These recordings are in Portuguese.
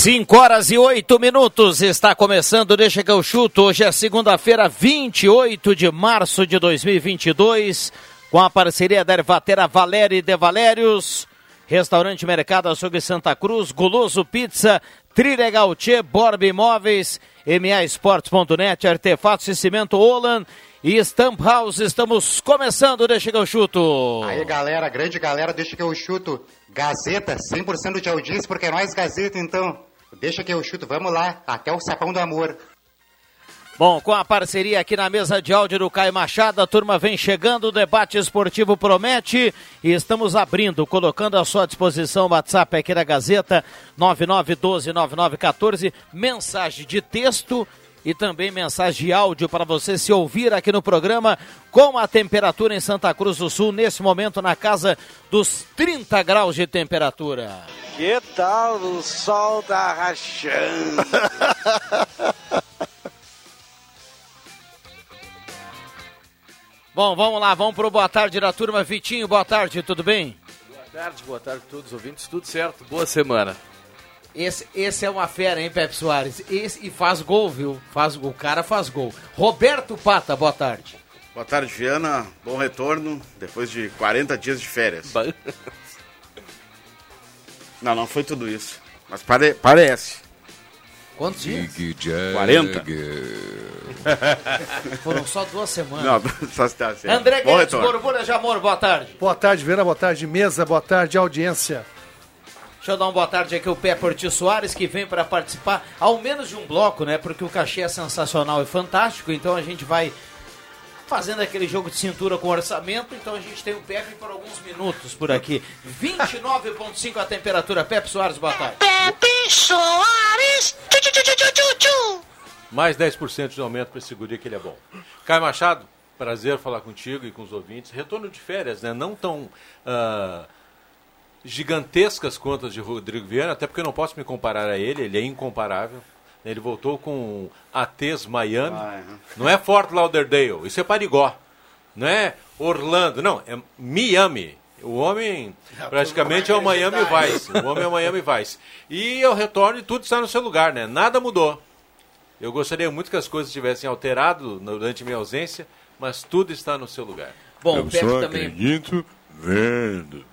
Cinco horas e oito minutos, está começando, deixa que eu chuto, hoje é segunda-feira, 28 de março de 2022, com a parceria da Ervatera Valéria de Valérios, Restaurante Mercado Açougue Santa Cruz, Guloso Pizza, Trilegal Tchê, Borba Imóveis, MAEsportes.net, Artefatos e Cimento Olan e Stamp House, estamos começando, deixa que eu chuto. Aí galera, grande galera, deixa que eu chuto. Gazeta, 100% de audiência, porque é nós Gazeta então. Deixa que eu chuto, vamos lá, até o sapão do amor. Bom, com a parceria aqui na mesa de áudio do Caio Machado, a turma vem chegando, o debate esportivo promete e estamos abrindo, colocando à sua disposição o WhatsApp aqui da Gazeta, 99129914, mensagem de texto e também mensagem de áudio para você se ouvir aqui no programa com a temperatura em Santa Cruz do Sul, nesse momento na casa dos 30 graus de temperatura. Que tal o sol tá rachando? Bom, vamos lá, vamos pro boa tarde da turma. Vitinho, boa tarde, tudo bem? Boa tarde, boa tarde a todos os ouvintes, tudo certo, boa semana. Esse, esse é uma fera, hein, Pepe Soares? Esse, e faz gol, viu? Faz, o cara faz gol. Roberto Pata, boa tarde. Boa tarde, Viana. Bom retorno depois de 40 dias de férias. Não, não foi tudo isso. Mas pare parece. Quantos dias? 40. Foram só duas semanas. Não, só se tá certo. André Guedes. Borbulha de Amor, boa tarde. Boa tarde, Vera. Boa tarde, mesa. Boa tarde, audiência. Deixa eu dar uma boa tarde aqui ao Pepe Ortiz Soares, que vem para participar ao menos de um bloco, né? Porque o cachê é sensacional e fantástico, então a gente vai fazendo aquele jogo de cintura com orçamento, então a gente tem o Pepe por alguns minutos por aqui. 29,5 a temperatura. Pepe Soares, boa tarde. Pepe Soares. Tchu, tchu, tchu, tchu, tchu, tchu. Mais 10% de aumento para esse guri que ele é bom. Caio Machado, prazer falar contigo e com os ouvintes. Retorno de férias, né? Não tão ah, gigantescas quanto as de Rodrigo Viana, até porque eu não posso me comparar a ele, ele é incomparável. Ele voltou com ATs Miami. Ah, é. Não é Fort Lauderdale, isso é Parigó. Não é Orlando, não, é Miami. O homem praticamente é o Miami Vice. O homem é o Miami Vice. E eu retorno e tudo está no seu lugar, né? Nada mudou. Eu gostaria muito que as coisas tivessem alterado durante minha ausência, mas tudo está no seu lugar. Bom, o Pepe também. acredito vendo.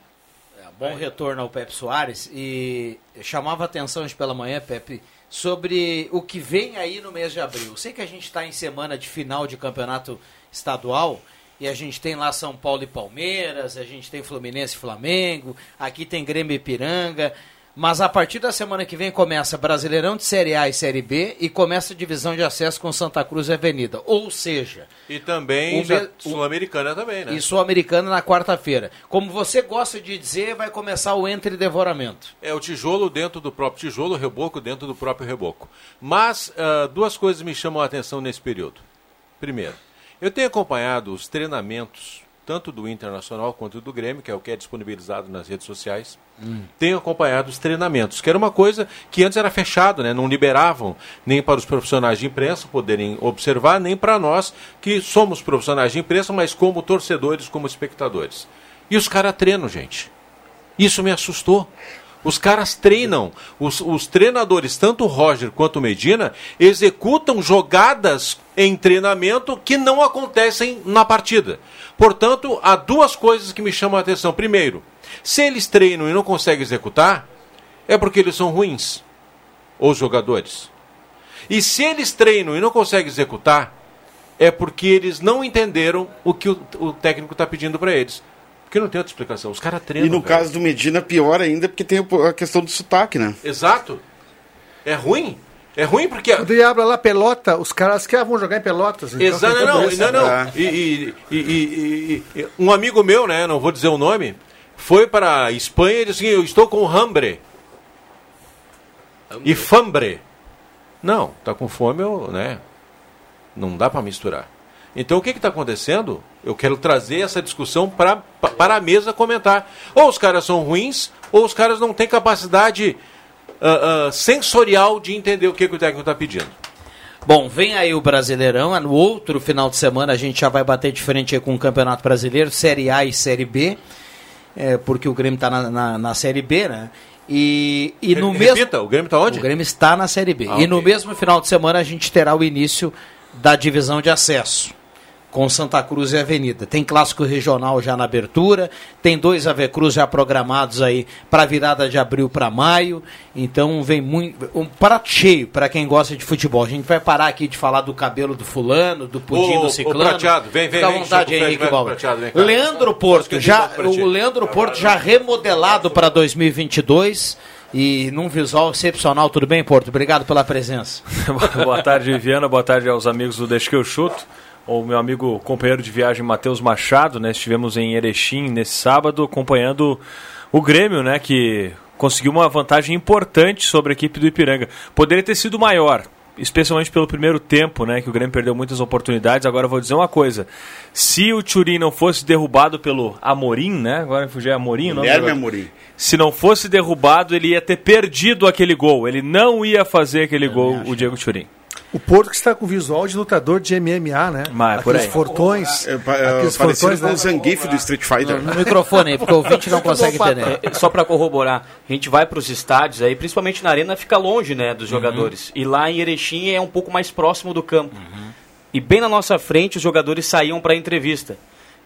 Bom retorno ao Pepe Soares e chamava a atenção hoje pela manhã, Pepe, sobre o que vem aí no mês de abril. Sei que a gente está em semana de final de campeonato estadual e a gente tem lá São Paulo e Palmeiras, a gente tem Fluminense e Flamengo, aqui tem Grêmio e Piranga. Mas a partir da semana que vem começa Brasileirão de Série A e Série B e começa a divisão de acesso com Santa Cruz e Avenida. Ou seja, E também me- Sul-Americana também, né? e Sul-Americana na quarta-feira. Como você gosta de dizer, vai começar o entre devoramento. É o tijolo dentro do próprio tijolo, o reboco dentro do próprio reboco. Mas ah, duas coisas me chamam a atenção nesse período. Primeiro, eu tenho acompanhado os treinamentos, tanto do Internacional quanto do Grêmio, que é o que é disponibilizado nas redes sociais. Tenho acompanhado os treinamentos, que era uma coisa que antes era fechado, né? não liberavam nem para os profissionais de imprensa poderem observar, nem para nós que somos profissionais de imprensa, mas como torcedores, como espectadores. E os caras treinam, gente. Isso me assustou. Os caras treinam, os, os treinadores, tanto o Roger quanto o Medina, executam jogadas em treinamento que não acontecem na partida. Portanto, há duas coisas que me chamam a atenção. Primeiro, se eles treinam e não conseguem executar, é porque eles são ruins, os jogadores. E se eles treinam e não conseguem executar, é porque eles não entenderam o que o, o técnico está pedindo para eles. Porque não tem outra explicação. Os caras treinam. E no velho. caso do Medina, pior ainda, porque tem a questão do sotaque, né? Exato. É ruim. É ruim porque. O Diablo lá, pelota, os caras que ah, vão jogar em pelotas. Então Exato, não, não, não. E, e- e- e- e- e- um amigo meu, né, não vou dizer o nome, foi para a Espanha e disse assim, eu estou com hambre. E fambre. Não, tá com fome, eu, né? Não dá para misturar. Então o que está acontecendo? Eu quero trazer essa discussão pra, pa- para a mesa comentar. Ou os caras são ruins, ou os caras não têm capacidade ah, ah, sensorial de entender o que, que o técnico está pedindo. Bom, vem aí o Brasileirão. No outro final de semana a gente já vai bater de frente com o Campeonato Brasileiro, Série A e Série B, é, porque o Grêmio está na, na, na Série B, né? E, e no Re- mesmo. repita, o Grêmio está onde? O Grêmio está na Série B. Ah, e no ok. mesmo final de semana a gente terá o início da divisão de acesso. Com Santa Cruz e Avenida. Tem clássico regional já na abertura, tem dois AV Cruz já programados aí para virada de abril para maio. Então vem muito. Um prato cheio para quem gosta de futebol. A gente vai parar aqui de falar do cabelo do fulano, do pudim Ô, do ô, ciclano. prateado, vem, vem, Fica à vem, vontade, o Henrique vem cá. Leandro Porto, já, ti. o Leandro Porto já remodelado para 2022 e num visual excepcional. Tudo bem, Porto? Obrigado pela presença. boa tarde, Viviana. Boa tarde aos amigos do Deixa que eu chuto. O meu amigo companheiro de viagem Matheus Machado, né? Estivemos em Erechim nesse sábado acompanhando o Grêmio, né? Que conseguiu uma vantagem importante sobre a equipe do Ipiranga. Poderia ter sido maior, especialmente pelo primeiro tempo, né? Que o Grêmio perdeu muitas oportunidades. Agora eu vou dizer uma coisa: se o Turim não fosse derrubado pelo Amorim, né? Agora fugiu Amorim, o nome do Guilherme jogador. Amorim. Se não fosse derrubado, ele ia ter perdido aquele gol. Ele não ia fazer aquele gol, o Diego Turim. O Porto que está com visual de lutador de MMA, né? Mas, por Aqueles aí. fortões. É, é, aqueles parecido fortões, com né? o Zangief do Street Fighter. No microfone aí, porque o ouvinte não consegue entender. É, Só para corroborar, a gente vai para os estádios aí, principalmente na arena, fica longe, né, dos jogadores. E lá em Erechim é um pouco mais próximo do campo. E bem na nossa frente os jogadores saíam para entrevista.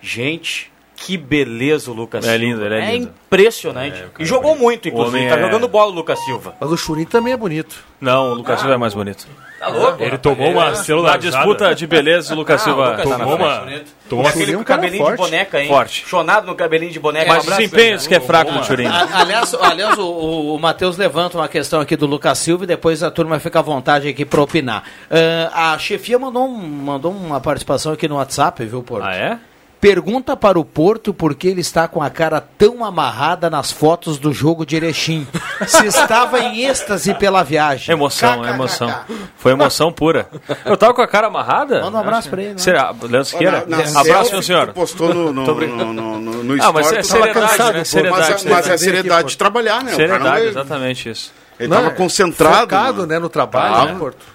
Gente, que beleza o Lucas É Silva. lindo, ele é lindo. impressionante. e jogou muito, O inclusive. Tá é- jogando bola o Lucas Silva. Mas o Churin também é bonito. Não, o Lucas Silva é mais bonito. Tá louco? Ele tomou uma Na célula disputa de beleza, o Lucas Ah, Silva o Lucas tá na tomou frente. uma, tomou uma aquele Churin é com um cabelinho forte. de boneca, hein? Forte. Chonado no cabelinho de boneca. Mas Um abraço, que é fraco do Turim. A- Aliás, aliás o, o, o Matheus levanta uma questão aqui do Lucas Silva e depois a turma fica à vontade aqui para opinar. Ah, a chefia mandou, um- mandou uma participação aqui no WhatsApp, viu, Porto? Ah, é? Pergunta para o Porto por que ele está com a cara tão amarrada nas fotos do jogo de Erechim. Se estava em êxtase pela viagem. Emoção, é emoção. Foi emoção pura. Eu tava com a cara amarrada? Manda um abraço para ele. né? Será? Leandro Siqueira? Na- na Abraço, meu senhor. postou no, no, no, no, no, no Ah, mas é seriedade, cansado, né? Seriedade, Mas, a- mas é seriedade. seriedade de trabalhar, né? O cara Seriedade, não- exatamente isso. Ele Não, tava é concentrado. Focado, né, no trabalho, né, Porto?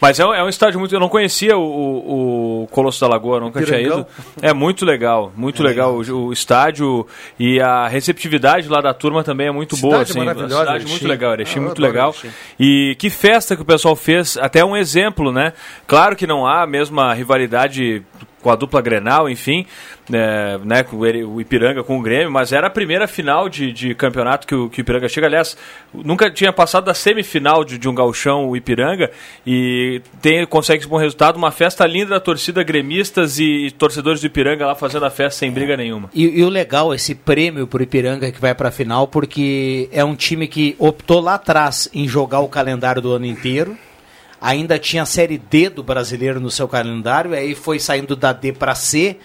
Mas é um, é um estádio muito. Eu não conhecia o, o, o Colosso da Lagoa, nunca tinha ido. É muito legal, muito legal. O, o estádio e a receptividade lá da turma também é muito Cidade boa. Assim, maravilhosa, cidade Erechim. muito legal, Erechim Eu muito legal. Erechim. E que festa que o pessoal fez, até um exemplo, né? Claro que não há a mesma rivalidade com a dupla Grenal, enfim, né, né, com o o Ipiranga com o Grêmio, mas era a primeira final de, de campeonato que o, que o Ipiranga chega. Aliás, nunca tinha passado da semifinal de, de um gauchão o Ipiranga e tem, consegue esse bom resultado. Uma festa linda da torcida gremistas e, torcedores do Ipiranga lá fazendo a festa sem briga nenhuma. E, e o legal, esse prêmio pro Ipiranga que vai pra final, porque é um time que optou lá atrás em jogar o calendário do ano inteiro. Ainda tinha a Série D do brasileiro no seu calendário, aí foi saindo da D pra C.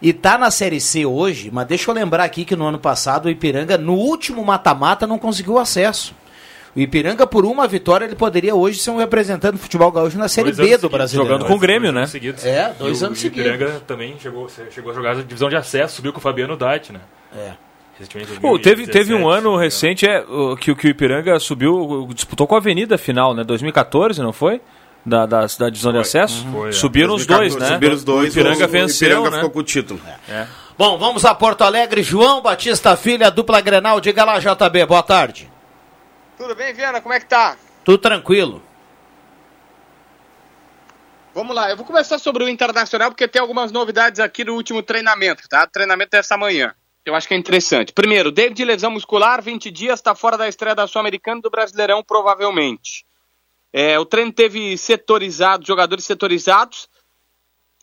E tá na Série C hoje, mas deixa eu lembrar aqui que no ano passado o Ipiranga, no último mata-mata, não conseguiu acesso. O Ipiranga, por uma vitória, ele poderia hoje ser um representante do futebol gaúcho na Série Dois B do seguidos, brasileiro. jogando com o Grêmio, né? seguidos. É, dois E anos e o seguidos. Ipiranga também chegou, chegou a jogar a divisão de acesso, subiu com o Fabiano Dait, né? É. Pô, teve, teve um 2017, ano recente é, que, o- que o Ipiranga subiu, disputou com a Avenida final, né? 2014, não foi? Da, da, da divisão de acesso. Foi, é. Subiram os dois, 2014, né? Subiram os dois. O Ipiranga o- venceu, O Ipiranga né? ficou com o título. Bom, vamos a Porto Alegre. João Batista Filha, dupla Grenal. Diga lá, JB, boa tarde. Tudo bem, Viana? Como é que tá? Tudo tranquilo. Vamos lá, eu vou começar sobre o Internacional porque tem algumas novidades aqui no último treinamento, tá? Treinamento dessa manhã. Eu acho que é interessante. Primeiro, David lesão muscular, 20 dias, está fora da estreia da Sul-Americana e do Brasileirão, provavelmente. É, o treino teve setorizado, jogadores setorizados.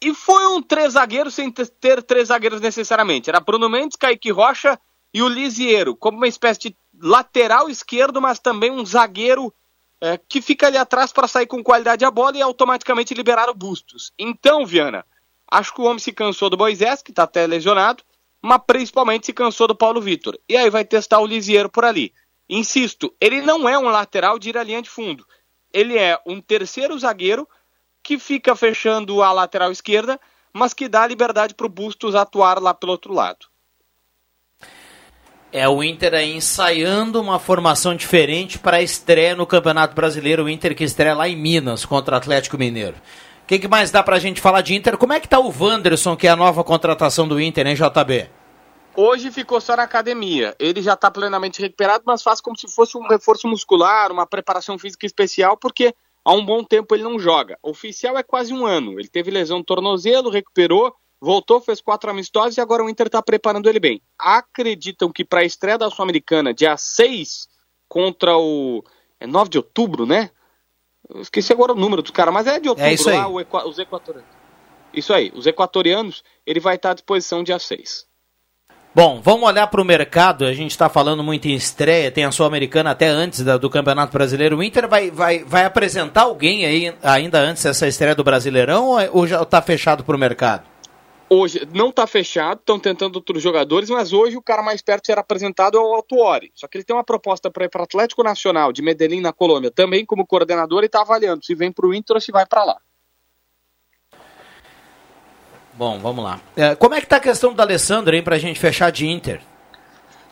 E foi um três zagueiros sem ter três zagueiros necessariamente. Era Bruno Mendes, Kaique Rocha e o Lisiero, como uma espécie de lateral esquerdo, mas também um zagueiro é, que fica ali atrás para sair com qualidade a bola e automaticamente liberar o Bustos. Então, Viana, acho que o homem se cansou do Moisés, que está até lesionado, mas principalmente se cansou do Paulo Vitor. E aí vai testar o Lisiero por ali. Insisto, ele não é um lateral de ir à linha de fundo. Ele é um terceiro zagueiro que fica fechando a lateral esquerda, mas que dá liberdade para o Bustos atuar lá pelo outro lado. É o Inter aí ensaiando uma formação diferente para a estreia no Campeonato Brasileiro. O Inter que estreia lá em Minas contra o Atlético Mineiro. Que, que, mais dá para a gente falar de Inter? Como é que tá o Wanderson, que é a nova contratação do Inter, hein, JB? Hoje ficou só na academia. Ele já está plenamente recuperado, mas faz como se fosse um reforço muscular, uma preparação física especial, porque há um bom tempo ele não joga. Oficial é quase um ano. Ele teve lesão no tornozelo, recuperou, voltou, fez quatro amistosos e agora o Inter está preparando ele bem. Acreditam que para a estreia da Sul-Americana, dia 6 contra o. É 9 de outubro, né? Eu esqueci agora o número dos caras, mas é de outubro é isso aí. lá, os equatorianos. Isso aí, os equatorianos, ele vai estar à disposição dia 6. Bom, vamos olhar para o mercado. A gente está falando muito em estreia, tem a Sul-Americana até antes da, do Campeonato Brasileiro. O Inter vai, vai, vai apresentar alguém aí ainda antes dessa estreia do Brasileirão ou, é, ou já está fechado para o mercado? Hoje não está fechado, estão tentando outros jogadores, mas hoje o cara mais perto de ser apresentado é o Altuori. Só que ele tem uma proposta para ir para Atlético Nacional de Medellín, na Colômbia, também como coordenador, e está avaliando se vem para o Inter ou se vai para lá. Bom, vamos lá. É, como é que tá a questão do Alessandro, hein, pra gente fechar de Inter?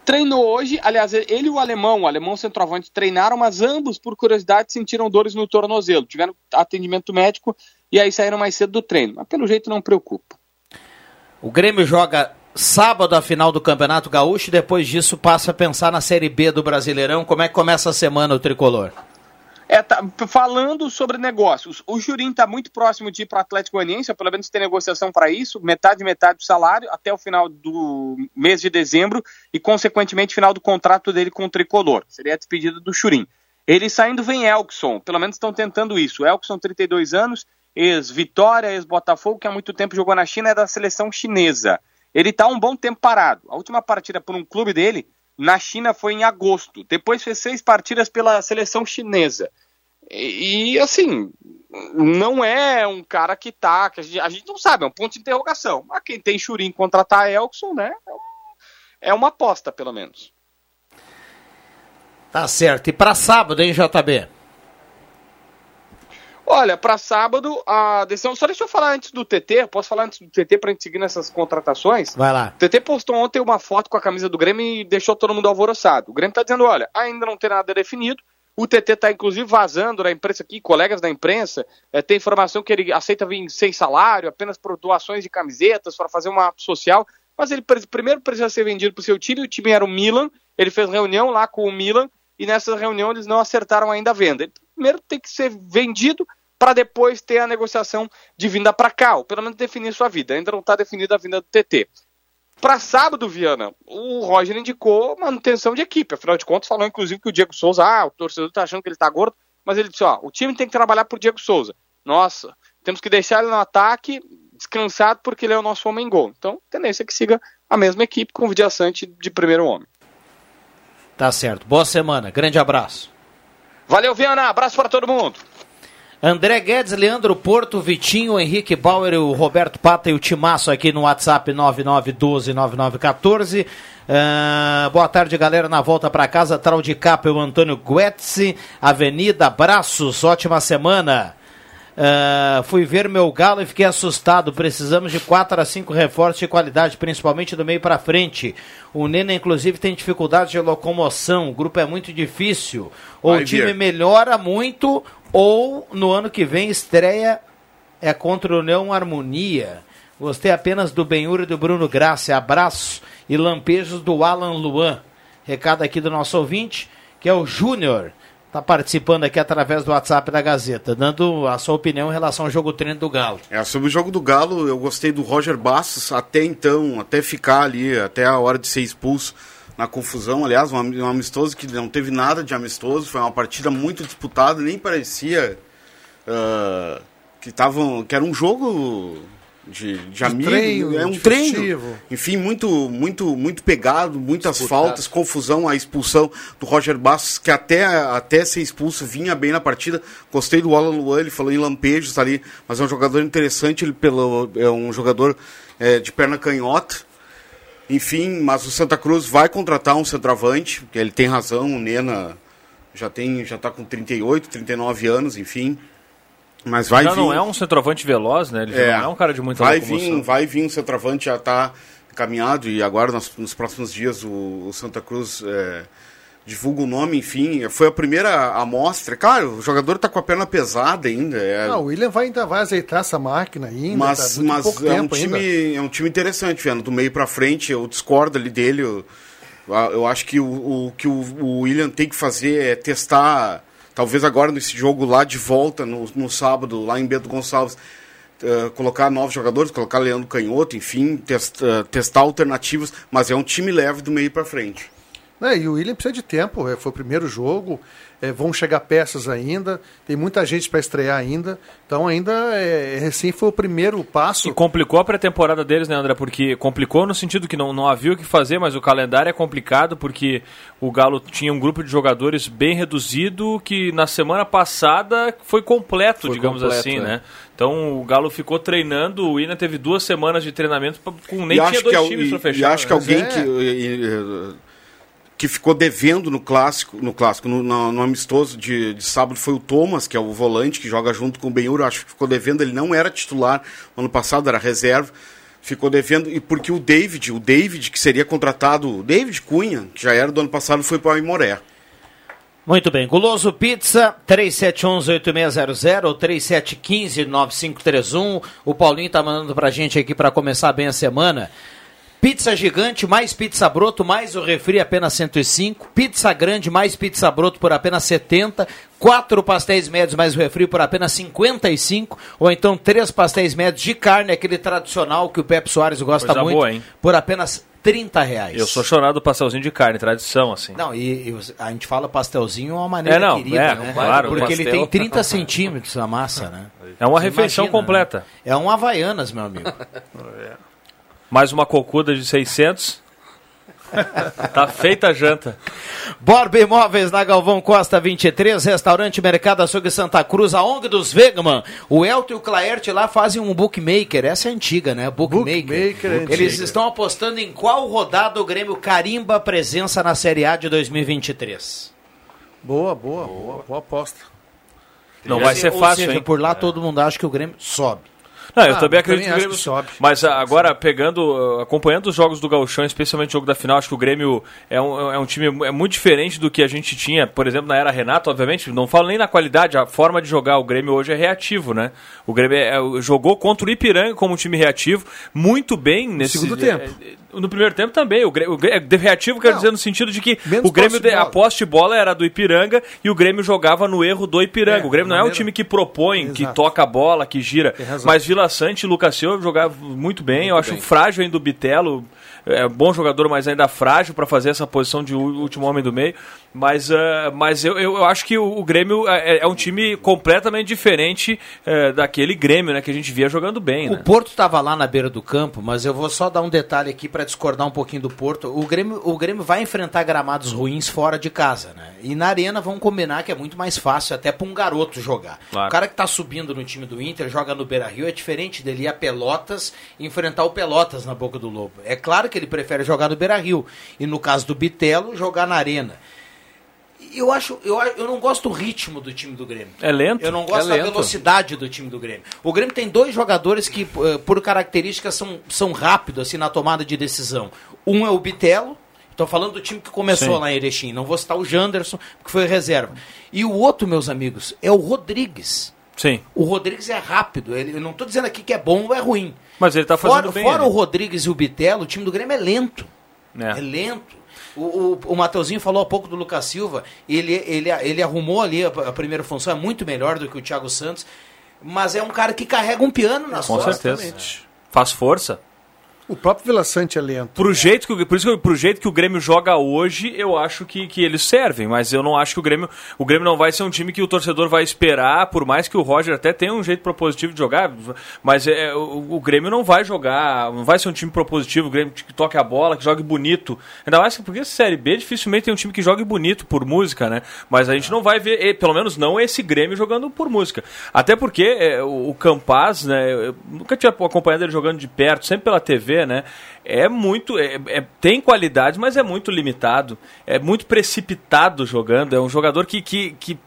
Treinou hoje, aliás, ele e o alemão, o alemão centroavante, treinaram, mas ambos, por curiosidade, sentiram dores no tornozelo. Tiveram atendimento médico e aí saíram mais cedo do treino. Mas pelo jeito não preocupa. O Grêmio joga sábado a final do Campeonato Gaúcho e depois disso passa a pensar na Série B do Brasileirão. Como é que começa a semana o tricolor? É, tá, falando sobre negócios, o Jurim está muito próximo de ir para o Atlético Goianiense, pelo menos tem negociação para isso, metade metade do salário até o final do mês de dezembro e, consequentemente, final do contrato dele com o Tricolor. Seria a despedida do Churim. Ele saindo vem Elkson, pelo menos estão tentando isso. Elkson, 32 anos, ex-Vitória, ex-Botafogo, que há muito tempo jogou na China, é da seleção chinesa. Ele está um bom tempo parado. A última partida por um clube dele na China foi em agosto. Depois fez seis partidas pela seleção chinesa. E, e assim, não é um cara que tá. Que a, gente, a, gente, não sabe, é um ponto de interrogação. Mas quem tem Churin contratar Elkson, né? É, é uma aposta, pelo menos. Tá certo. E para sábado, hein, JB? Olha, para sábado, a decisão. Só deixa eu falar antes do TT. Posso falar antes do TT para gente seguir nessas contratações? Vai lá. O TT postou ontem uma foto com a camisa do Grêmio e deixou todo mundo alvoroçado. O Grêmio tá dizendo: olha, ainda não tem nada definido. O TT tá inclusive vazando na imprensa aqui, colegas da imprensa, é, tem informação que ele aceita vir sem salário, apenas por doações de camisetas para fazer uma social. Mas ele primeiro precisa ser vendido para o seu time. O time era o Milan. Ele fez reunião lá com o Milan e nessa reunião eles não acertaram ainda a venda. Ele primeiro tem que ser vendido para depois ter a negociação de vinda para cá, ou pelo menos definir sua vida. Ainda não está definida a vinda do TT. Para sábado, Viana, o Roger indicou manutenção de equipe. Afinal de contas, falou inclusive que o Diego Souza, ah, o torcedor está achando que ele está gordo, mas ele disse: ó, o time tem que trabalhar por Diego Souza. Nossa, temos que deixar ele no ataque descansado porque ele é o nosso homem gol. Então, tendência é que siga a mesma equipe com o Vidia Sante de primeiro homem. Tá certo. Boa semana. Grande abraço. Valeu, Viana. Abraço para todo mundo. André Guedes, Leandro Porto, Vitinho, Henrique Bauer, o Roberto Pata e o Timaço aqui no WhatsApp 99129914. Uh, boa tarde, galera. Na volta para casa, Trau de Capa, o Antônio Guetzi, Avenida, abraços, ótima semana. Uh, fui ver meu galo e fiquei assustado. Precisamos de 4 a 5 reforços de qualidade, principalmente do meio para frente. O Nena, inclusive, tem dificuldade de locomoção. O grupo é muito difícil. Ou o time melhora muito, ou no ano que vem estreia é contra o União Harmonia. Gostei apenas do Benhur e do Bruno Graça. Abraço e lampejos do Alan Luan. Recado aqui do nosso ouvinte, que é o Júnior. Está participando aqui através do WhatsApp da Gazeta, dando a sua opinião em relação ao jogo treino do Galo. É, sobre o jogo do Galo, eu gostei do Roger Bastos até então, até ficar ali, até a hora de ser expulso na confusão. Aliás, um, um amistoso que não teve nada de amistoso, foi uma partida muito disputada, nem parecia uh, que, tavam, que era um jogo de, de, De amigo, treino, é um treino. festivo. Enfim, muito, muito, muito pegado, muitas faltas, confusão, a expulsão do Roger Bastos, que até, até ser expulso vinha bem na partida. Gostei do Alan Luan, ele falou em lampejos ali, mas é um jogador interessante, ele pelo, é um jogador é, de perna canhota. Enfim, mas o Santa Cruz vai contratar um centroavante, porque ele tem razão, o Nena já tem já está com 38, 39 anos, enfim. Mas vai já vir. não é um centroavante veloz, né? Ele já não é um cara de muita vai locomoção. vir, vai vir um centroavante, já está encaminhado e agora nos, nos próximos dias o, o Santa Cruz é, divulga o nome, enfim. Foi a primeira amostra. Claro, o jogador está com a perna pesada ainda. é- Não, o William vai, ainda vai azeitar essa máquina ainda. mas tá mas pouco é, um tempo ainda. time, é um time interessante, vendo do meio para frente. Eu discordo ali dele. Eu, eu acho que o, o que o, o William tem que fazer é testar, talvez agora nesse jogo lá de volta, no, no sábado, lá em Bento Gonçalves, eh, colocar novos jogadores, colocar Leandro Canhoto, enfim, test- eh, testar alternativas, mas é um time leve do meio para frente. É, e o William precisa de tempo, é, foi o primeiro jogo, é, vão chegar peças ainda, tem muita gente para estrear ainda, então ainda é, recém foi o primeiro passo. E complicou a pré-temporada deles, né, André? Porque complicou no sentido que não, não havia o que fazer, mas o calendário é complicado porque o Galo tinha um grupo de jogadores bem reduzido que na semana passada foi completo, Foi digamos completo, assim, é. né? Então o Galo ficou treinando, o Ina teve duas semanas de treinamento com nem E tinha acho dois times pra fechar. E acho que né? alguém que, é. e- e- que ficou devendo no clássico, no clássico, no, no- no amistoso de, de sábado foi o Thomas, que é o volante que joga junto com o Benhur. Acho que ficou devendo. Ele não era titular no ano passado, era reserva. Ficou devendo e porque o David, o David que seria contratado, o David Cunha, que já era do ano passado, foi para o Imoré. Muito bem. Guloso Pizza, 3711-8600 ou 3715-9531. O Paulinho tá mandando pra gente aqui para começar bem a semana. Pizza gigante, mais pizza broto, mais o refri apenas 105. Pizza grande, mais pizza broto por apenas 70. Quatro pastéis médios mais o refri por apenas 55. Ou então três pastéis médios de carne, aquele tradicional que o Pepe Soares gosta Coisa muito, boa, hein? por apenas 30 reais. Eu sou chorado do pastelzinho de carne, tradição, assim. Não, e, e a gente fala pastelzinho é uma maneira É, não, querida, é, né? claro, Porque ele pastel. tem 30 centímetros a massa, né? É uma Você refeição imagina, completa. né? É um Havaianas, meu amigo. Mais uma cocuda de 600. tá feita a janta. Borba Imóveis na Galvão Costa 23, Restaurante Mercado Açougue Santa Cruz, a ONG dos Wegman. O Elton e o Claerte lá fazem um bookmaker, essa é antiga, né? Bookmaker. Bookmaker é Eles antiga. estão apostando em qual rodada o Grêmio carimba a presença na Série A de 2023. Boa, boa, boa, boa aposta. Não vai ser Ou fácil, seja, hein? por lá todo mundo acha que o Grêmio sobe. Não, eu Ah, também acredito também que o Grêmio que sobe. Mas ah, agora, pegando, acompanhando os jogos do Gauchão, especialmente o jogo da final, acho que o Grêmio é um, é um time é muito diferente do que a gente tinha, por exemplo, na era Renato, obviamente. Não falo nem na qualidade, a forma de jogar. O Grêmio hoje é reativo, né? O Grêmio é- é- jogou contra o Ipiranga como um time reativo, muito bem nesse. segundo tempo. é, é, no primeiro tempo também. O Grêmio, o Grêmio é reativo, quero Não. dizer, no sentido de que o Grêmio, de a de bola era do Ipiranga e o Grêmio jogava no erro do Ipiranga. É, o Grêmio não é um time que propõe, que Exato. toca a bola, que gira. Mas Vila Sante e Lucas Silva jogavam muito bem. eu acho frágil ainda o Bitelo. É bom jogador, mas ainda frágil para fazer essa posição de último homem do meio. Mas, ah, mas eu, eu, acho que o, o Grêmio é, é um time completamente diferente eh, daquele Grêmio né, que a gente via jogando bem. O Né? Porto estava lá na beira do campo, mas eu vou só dar um detalhe aqui para discordar um pouquinho do Porto. O Grêmio, o Grêmio vai enfrentar gramados ruins fora de casa, né? E na arena vão combinar que é muito mais fácil até para um garoto jogar. Claro. O cara que está subindo no time do Inter, joga no Beira-Rio, é diferente dele ir a Pelotas e enfrentar o Pelotas na boca do lobo. É claro que ele prefere jogar no Beira-Rio e no caso do Bitelo, jogar na arena. Eu acho, eu, eu não gosto do ritmo do time do Grêmio. É lento. Eu não gosto é da velocidade do time do Grêmio. O Grêmio tem dois jogadores que, eh, por características, são, são rápidos assim, na tomada de decisão. Um é o Bitelo, estou falando do time que começou Sim. lá em Erechim. Não vou citar o Janderson, que foi reserva. E o outro, meus amigos, é o Rodrigues. Sim. O Rodrigues é rápido. Ele, eu não estou dizendo aqui que é bom ou é ruim. Mas ele tá fazendo fora, bem. Fora ali. o Rodrigues e o Bitelo, o time do Grêmio é lento. É. É lento. O, o, o Mateuzinho falou há pouco do Lucas Silva. Ele, ele, ele arrumou ali a, a primeira função, é muito melhor do que o Thiago Santos. Mas é um cara que carrega um piano nas Com costas. certeza. Faz força. O próprio Vila Sante é lento. Pro jeito que, por isso que eu- pro jeito que o Grêmio joga hoje, eu acho que, que eles servem, mas eu não acho que o Grêmio, o Grêmio não vai ser um time que o torcedor vai esperar, por mais que o Roger até tenha um jeito propositivo de jogar, mas é, o, o Grêmio não vai jogar, não vai ser um time propositivo, o Grêmio que toque a bola, que jogue bonito. Ainda mais que porque Série B dificilmente tem um time que jogue bonito por música, né? Mas a gente não vai ver, pelo menos não esse Grêmio jogando por música. Até porque eh, o, o Campaz, né, eu nunca tinha acompanhado ele jogando de perto, sempre pela TV, né? É muito. é- é- tem qualidade, mas é muito limitado. É muito precipitado jogando. É um jogador que. que, que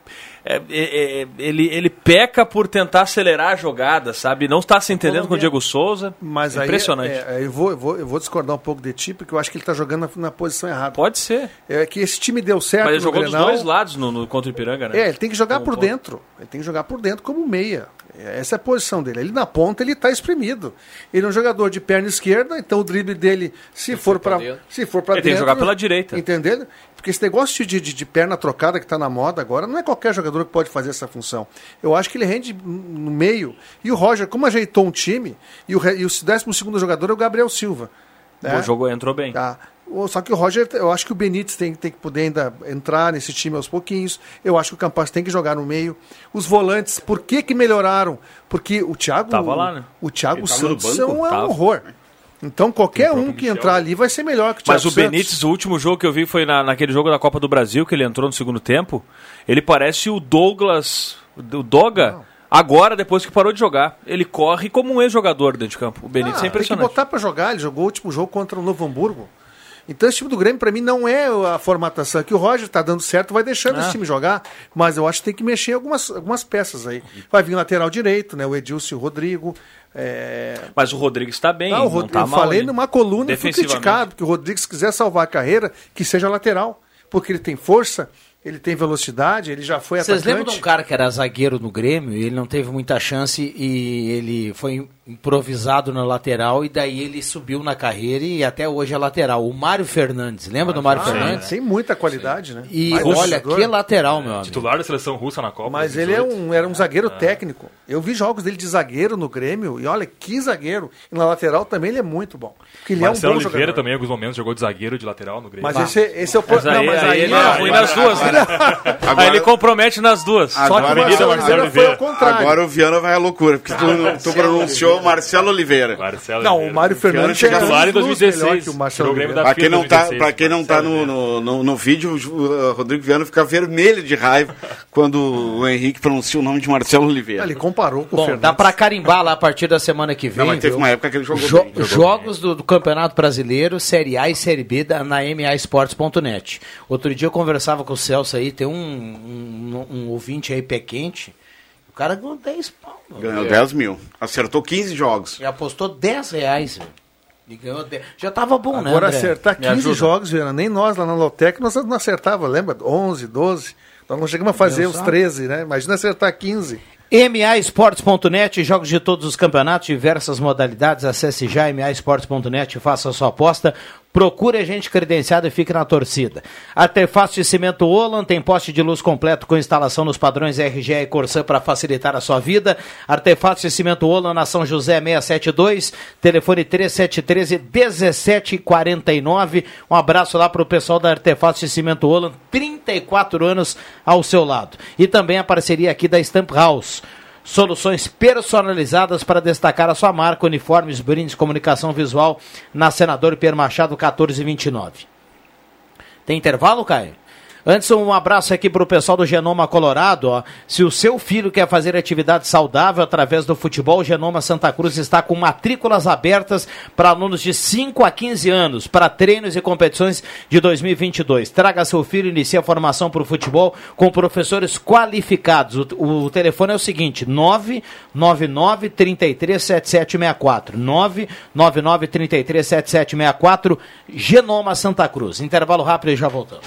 é- é- é- ele, ele peca por tentar acelerar a jogada, sabe? Não está se entendendo com o Diego Souza. Mas É aí, impressionante. é, é, eu, vou, eu, vou, eu vou discordar um pouco de ti, porque eu acho que ele está jogando na, na posição errada. Pode ser. É que esse time deu certo Mas ele jogou dos Grenal. dois lados no, no- contra o Ipiranga, né? É, ele tem que jogar Como por ponta. dentro. Ele tem que jogar por dentro como meia. Essa é a posição dele. Ele na ponta, ele está espremido. Ele é um jogador de perna esquerda, então o drible dele, se for para se for para Ele tem que dentro, jogar pela direita. Entendendo? Porque esse negócio de, de, de perna trocada que está na moda agora, não é qualquer jogador que pode fazer essa função. Eu acho que ele rende no meio. E o Roger, como ajeitou um time, e o, e o 12 segundo jogador é o Gabriel Silva. né? O jogo entrou bem. Tá. Só que o Roger, eu acho que o Benítez tem, tem que poder ainda entrar nesse time aos pouquinhos. Eu acho que o Campas tem que jogar no meio. Os volantes, por que que melhoraram? Porque o Thiago, Tava lá, né? o Thiago Santos é banco? um, é um Tava. horror. Então qualquer um que entrar ali vai ser melhor que o Thiago Mas o Santos. Benítez, o último jogo que eu vi foi na, naquele jogo da Copa do Brasil, que ele entrou no segundo tempo. Ele parece o Douglas, o Doga, agora, depois que parou de jogar. Ele corre como um ex-jogador dentro de campo. O Benítez Ah, é tem que impressionante. botar pra jogar. Ele jogou o último jogo contra o Novo Hamburgo. Então esse time do Grêmio, pra mim, não é a formatação que o Roger tá dando certo, vai deixando Ah. esse time jogar, mas eu acho que tem que mexer algumas, algumas peças aí. Vai vir lateral direito, né? O Edilson e o Rodrigo. é, Mas o Rodrigues está bem, Ah, o não Rodrigo, tá eu mal. falei numa coluna e fui criticado, que o Rodrigues, se quiser salvar a carreira, que seja lateral. Porque ele tem força, ele tem velocidade, ele já foi Vocês atacante. lembram de um cara que era zagueiro no Grêmio e ele não teve muita chance e ele foi improvisado na lateral e daí ele subiu na carreira e até hoje é lateral. O Mário Fernandes, lembra do Mário Ah, Fernandes? Tem muita qualidade, né? E Mas olha, jogador- que lateral, meu amigo. Titular da seleção russa na Copa. Mas ele é 18. um, era um zagueiro Ah. técnico. Eu vi jogos dele de zagueiro no Grêmio e olha que zagueiro. E na lateral também ele é muito bom. Porque ele Marcelo é um bom Oliveira jogador. também, em alguns momentos, jogou de zagueiro de lateral no Grêmio. Mas esse, esse é o Mas aí, não, mas aí aí, ele é ruim nas duas, né? Aí ele compromete nas duas. Só que o Agora, Marcelo Marcelo Oliveira foi ao contrário. agora o Viana vai à loucura, porque tu, tu pronunciou Marcelo Oliveira. Marcelo Não, Oliveira. o Mário Fernandes chega é titular em anos luz melhor 2016. que o Marcelo o Oliveira. Pra quem não tá, 2016, pra quem não tá no, no, no, no vídeo, o Rodrigo Viana fica vermelho de raiva quando o Henrique pronuncia o nome de Marcelo Oliveira. Ele comparou com o Bom, Fernandes. dá pra carimbar lá a partir da semana que vem. Não, mas teve uma época que ele jogou Jo- bem. Jogou jogos do, do Campeonato Brasileiro, Série A e Série B da, na MAsports.net. Outro dia eu conversava com o Celso aí, tem um, um, um ouvinte aí pé quente. O cara ganhou 10 pau. Ganhou 10 mil. Acertou 15 jogos. E apostou 10 reais. velho. E ganhou 10. Já tava bom, né, Agora acertar Me 15 ajuda. jogos, Viana, nem nós lá na Lotec nós não acertava, lembra? 11, 12. Nós não chegamos a fazer Meu os só. 13, né? Imagina acertar 15. MAEsportes.net, jogos de todos os campeonatos, diversas modalidades. Acesse já MAEsportes.net e faça a sua aposta. Procure a gente credenciado e fique na torcida. Artefatos de cimento Olan tem poste de luz completo com instalação nos padrões RGE e Corsan para facilitar a sua vida. Artefatos de cimento Olan na São José 672, telefone 3713 1749. Um abraço lá para o pessoal da Artefatos de cimento Olan, 34 anos ao seu lado. E também a parceria aqui da Stamp House. Soluções personalizadas para destacar a sua marca, uniformes, brindes, comunicação visual na Senador Pierre Machado 1429. Tem intervalo, Caio? Antes, um abraço aqui para o pessoal do Genoma Colorado. Ó. Se o seu filho quer fazer atividade saudável através do futebol, o Genoma Santa Cruz está com matrículas abertas para alunos de 5 a 15 anos, para treinos e competições de 2022. Traga seu filho e inicie a formação para o futebol com professores qualificados. O, o telefone é o seguinte: 999 33 7764. 999 33 7764, Genoma Santa Cruz. Intervalo rápido e já voltamos.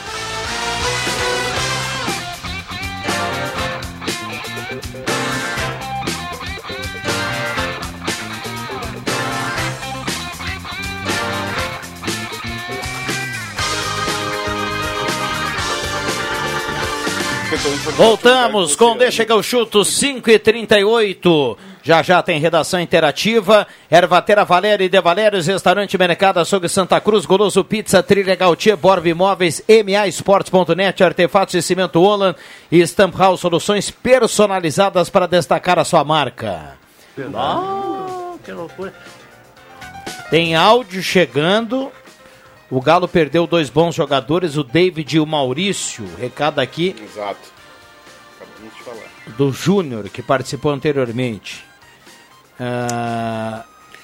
Voltamos com Deixa que eu chuto 5 e 38 Já já tem redação interativa. Ervatera Valéria e De Valérios, Restaurante Mercado Açougue Santa Cruz, Goloso Pizza, Trilha Gautier, Borb Imóveis, MA Esportes.net, Artefatos de Cimento Holland e Stamp House Soluções personalizadas para destacar a sua marca. Ah, que loucura. Tem áudio chegando. O Galo perdeu dois bons jogadores, o David e o Maurício. Recado aqui Exato. Do Júnior, que participou anteriormente. Ah,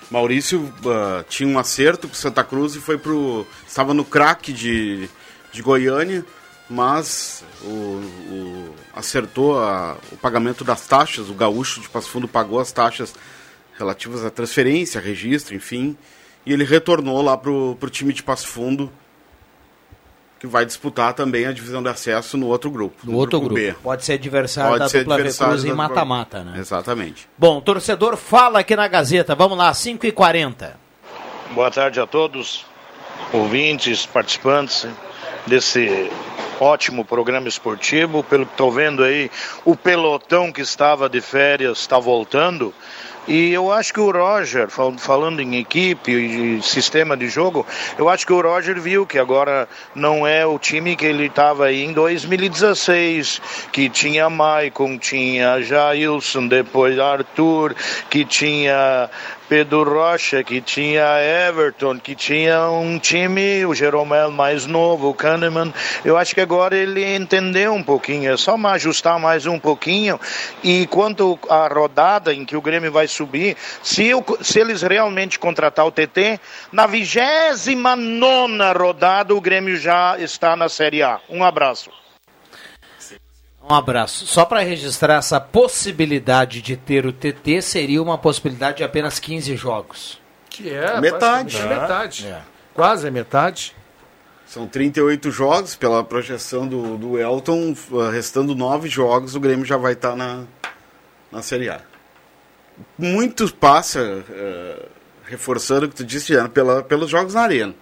Maurício ah, tinha um acerto com Santa Cruz e foi pro. Estava no craque de, de Goiânia, mas o, o- acertou a- o pagamento das taxas. O gaúcho de Passo Fundo pagou as taxas relativas à transferência, registro, enfim. E ele retornou lá pro, pro time de Passo Fundo, que vai disputar também a divisão de acesso no outro grupo. no outro B. grupo. Pode ser adversário Pode da ser dupla adversário Cruz em mata-mata, né? Exatamente. Bom, torcedor fala aqui na Gazeta. Vamos lá, 5 e 40 Boa tarde a todos, ouvintes, participantes desse ótimo programa esportivo. Pelo que estou vendo aí, o pelotão que estava de férias está voltando. E eu acho que o Roger, fal- falando em equipe e sistema de jogo, eu acho que o Roger viu que agora não é o time que ele estava aí em 2016, que tinha Maicon, tinha Jailson, depois Arthur, que tinha Pedro Rocha, que tinha Everton, que tinha um time, o Jeromel mais novo, o Kahneman. Eu acho que agora ele entendeu um pouquinho, é só ajustar mais um pouquinho. E quanto à rodada em que o Grêmio vai subir, se, eu- se eles realmente contratar o TT, na vigésima nona rodada o Grêmio já está na Série A. Um abraço. Um abraço. Só para registrar essa possibilidade de ter o TT, seria uma possibilidade de apenas 15 jogos. Que é Metade. metade. É. Quase a metade. São 38 jogos, pela projeção do, do Elton, uh, restando 9 jogos, o Grêmio já vai estar na, na Série A. Muito passa, uh, reforçando o que tu disse, Diana, pela, pelos jogos na Arena.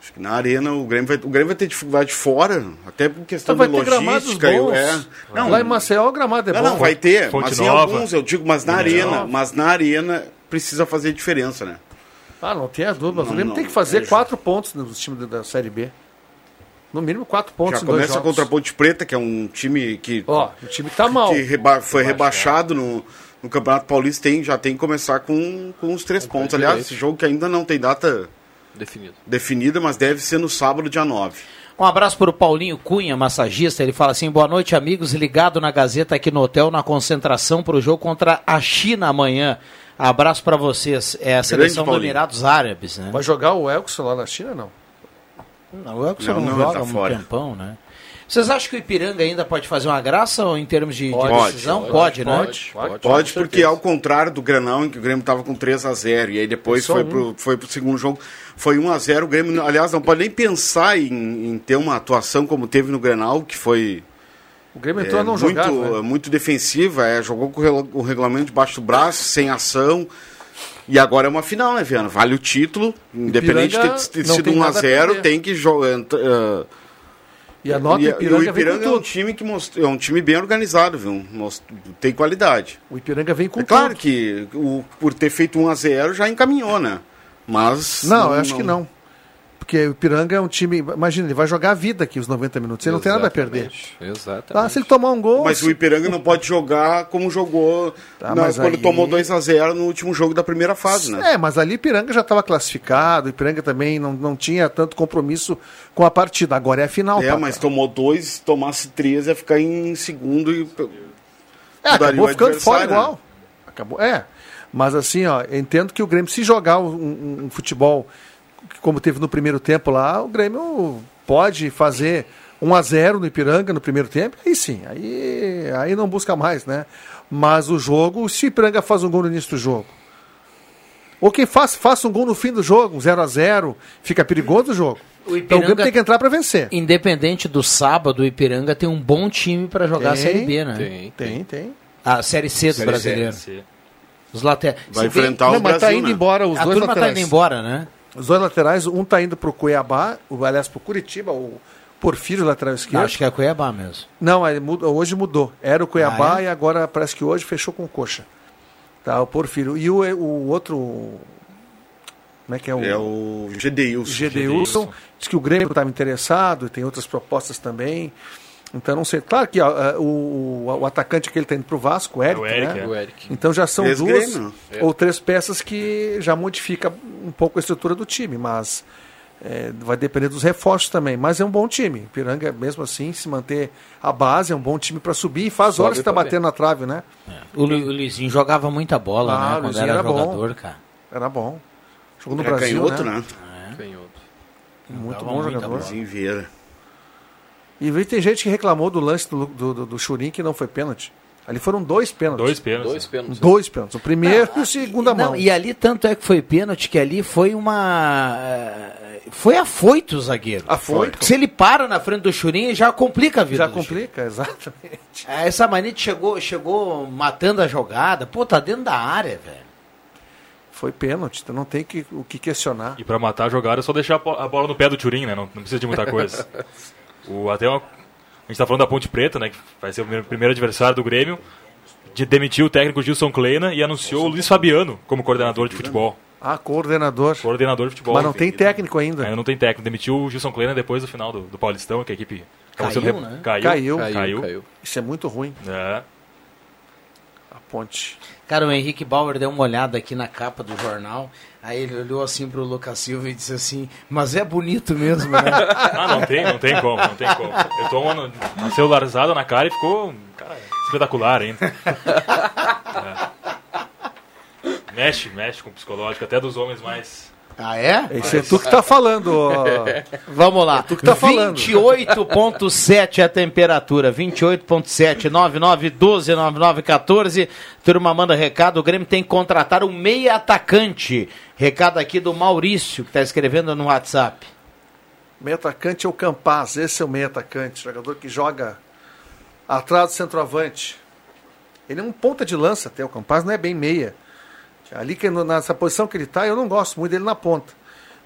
Acho que na Arena o Grêmio vai, o Grêmio vai ter dificuldade fora, até por questão Então vai de logística. eu- é. Não, Lá em Maceió o gramado é não, bom. não, vai ter, Fonte mas em Nova. alguns, eu digo, mas na Fonte Arena, Nova. mas na Arena precisa fazer diferença, né? Ah, não tem a dúvida. Mas Não, o Grêmio não, tem que fazer é quatro pontos nos times da, da Série B. No mínimo quatro pontos Já em dois começa jogos. contra a Ponte Preta, que é um time que. Ó, o time que tá mal. Que reba- foi rebaixado no, no Campeonato Paulista, tem, já tem que começar com, com os três pontos. Aliás, esse jogo que ainda não tem data Definido. definida, mas deve ser no sábado, dia 9. Um abraço para o Paulinho Cunha, massagista. Ele fala assim: boa noite, amigos. Ligado na Gazeta aqui no hotel, na concentração para o jogo contra a China amanhã. Abraço para vocês. É a seleção do Paulinho. Emirados Árabes, né? Vai jogar o Elkson lá na China, não? Não, o Elkson Não, não, não, joga tá um fora. tempão, né? Vocês acham que o Ipiranga ainda pode fazer uma graça ou em termos de, de Pode, decisão? pode, Pode, né? pode, Pode, porque ao contrário do Granal, em que o Grêmio estava com 3 a 0 e aí depois foi, um. pro, foi pro segundo jogo, foi 1 a 0 O Grêmio, aliás, não pode nem pensar em, em ter uma atuação como teve no Granal, que foi. O Grêmio entrou a não muito, jogar, né? muito defensiva, é, jogou com o regulamento debaixo do braço, sem ação. E agora é uma final, né, Viana? Vale o título, independente de Ipiranga ter, ter sido tem 1 a nada a 0 perder. tem que jogar. E a nota e, Ipiranga e o Ipiranga é um time que most- é um time bem organizado, viu? Most- tem qualidade. O Ipiranga vem com É claro tudo. que o, por ter feito 1 a 0 já encaminhou, né? Mas Não, eu acho que não. Porque o Ipiranga é um time. Imagina, ele vai jogar a vida aqui os 90 minutos. Ele não tem nada a perder. Exatamente. Ah, se ele tomar um gol. Mas o Ipiranga não pode jogar como jogou Tá, na- quando aí- tomou 2 a 0 no último jogo da primeira fase, né? É, mas ali o Ipiranga já estava classificado, o Ipiranga também não, não tinha tanto compromisso com a partida. Agora é a final. É, papai. mas tomou dois, se tomasse três, ia ficar em segundo e. É, acabou o ficando fora adversário, né? igual. Acabou, é. Mas assim, ó, eu entendo que o Grêmio, se jogar um, um- um futebol como teve no primeiro tempo lá, o Grêmio pode fazer 1 a 0 no Ipiranga no primeiro tempo, aí sim, aí, aí não busca mais, né? Mas o jogo, se o Ipiranga faz um gol no início do jogo, ou quem faz, faça um gol no fim do jogo, um 0 a 0 fica perigoso o jogo. O Então o Grêmio tem que entrar para vencer. Independente do sábado, o Ipiranga tem um bom time para jogar Tem, a Série B, né? tem, tem, tem. A Série C do Série brasileiro. C. Os later... Vai enfrentar o Não, mas tá Brasil, indo né? embora os a dois turma tá laterais. indo embora, né? Os dois laterais, um tá indo pro Cuiabá, o, aliás, pro Curitiba, o, Porfírio, lateral esquerdo. Acho que é Cuiabá mesmo. Não, ele mudou- hoje mudou. Era o Cuiabá Ah, é? e agora parece que hoje fechou com o Coxa. Tá, o Porfírio. E o, o outro. Como é que é o. É o Gedeilson. Gedeilson. Diz que o Grêmio estava interessado e tem outras propostas também. Então não sei. Claro que ó, o, o, o atacante que ele está indo para o Vasco, o Eric. o Eric, né? é. O Eric. Então já são duas Ex-Grêmio. É. ou três peças que já modifica um pouco a estrutura do time, mas é, vai depender dos reforços também. Mas é um bom time. Piranga, mesmo assim, se manter a base, é um bom time para subir e faz Sobe horas que está batendo na trave, né? O, Lu- o Luizinho jogava muita bola, Ah, né? Quando era, era bom. jogador, cara. Era bom. Jogou no Era Brasil, canhoto, né? né? Canhoto. Muito bom jogador. Luizinho Vieira. E tem gente que reclamou do lance do, do, do, do Churin que não foi pênalti. Ali foram dois pênaltis. Dois pênaltis. Dois pênaltis. Dois pênaltis. O primeiro e o segundo a mão. Não, e ali tanto é que foi pênalti que ali foi uma. eh, Foi afoito o zagueiro. Afoito. Porque Se ele para na frente do Churinho, já complica a vida. Já do complica, exatamente. Churinho. Essa manite chegou, chegou matando a jogada. Pô, tá dentro da área, velho. Foi pênalti, então não tem que, o que questionar. E pra matar a jogada é só deixar a bo- a bola no pé do Turim, né? Não, não precisa de muita coisa. o, até uma, a gente tá falando da Ponte Preta, né? Que vai ser o primeiro, adversário do Grêmio. De demitiu o técnico Gilson Kleina e anunciou o Luiz Fabiano como coordenador de futebol. Ah, coordenador. Coordenador de futebol. Mas não tem técnico ainda. Ainda não tem técnico. Demitiu o Gilson Kleina depois do final do, do Paulistão, que a equipe Caiu, re- né? caiu, Caiu. caiu. Caiu. Isso é muito ruim. É. A ponte. Cara, o Henrique Bauer deu uma olhada aqui na capa do jornal. Aí ele olhou assim pro Lucas Silva e disse assim: Mas é bonito mesmo, né? Ah, não tem, não tem como, não tem como. Eu tô uma, uma celularizada na cara e ficou, cara, espetacular ainda. É. Mexe, mexe com o psicológico, até dos homens mais. Ah, é? Esse é tu que tá falando, ó. Vamos lá. tu que tá falando. 28.7 a temperatura. 28.7, 9912, 9914. Turma manda recado. O Grêmio tem que contratar um meia atacante. Recado aqui do Maurício, que está escrevendo no WhatsApp. Meio atacante é o Campaz, esse é o meio atacante, jogador que joga atrás do centroavante. Ele é um ponta de lança até, o Campaz não é bem meia. Ali que nessa posição que ele está, eu não gosto muito dele na ponta.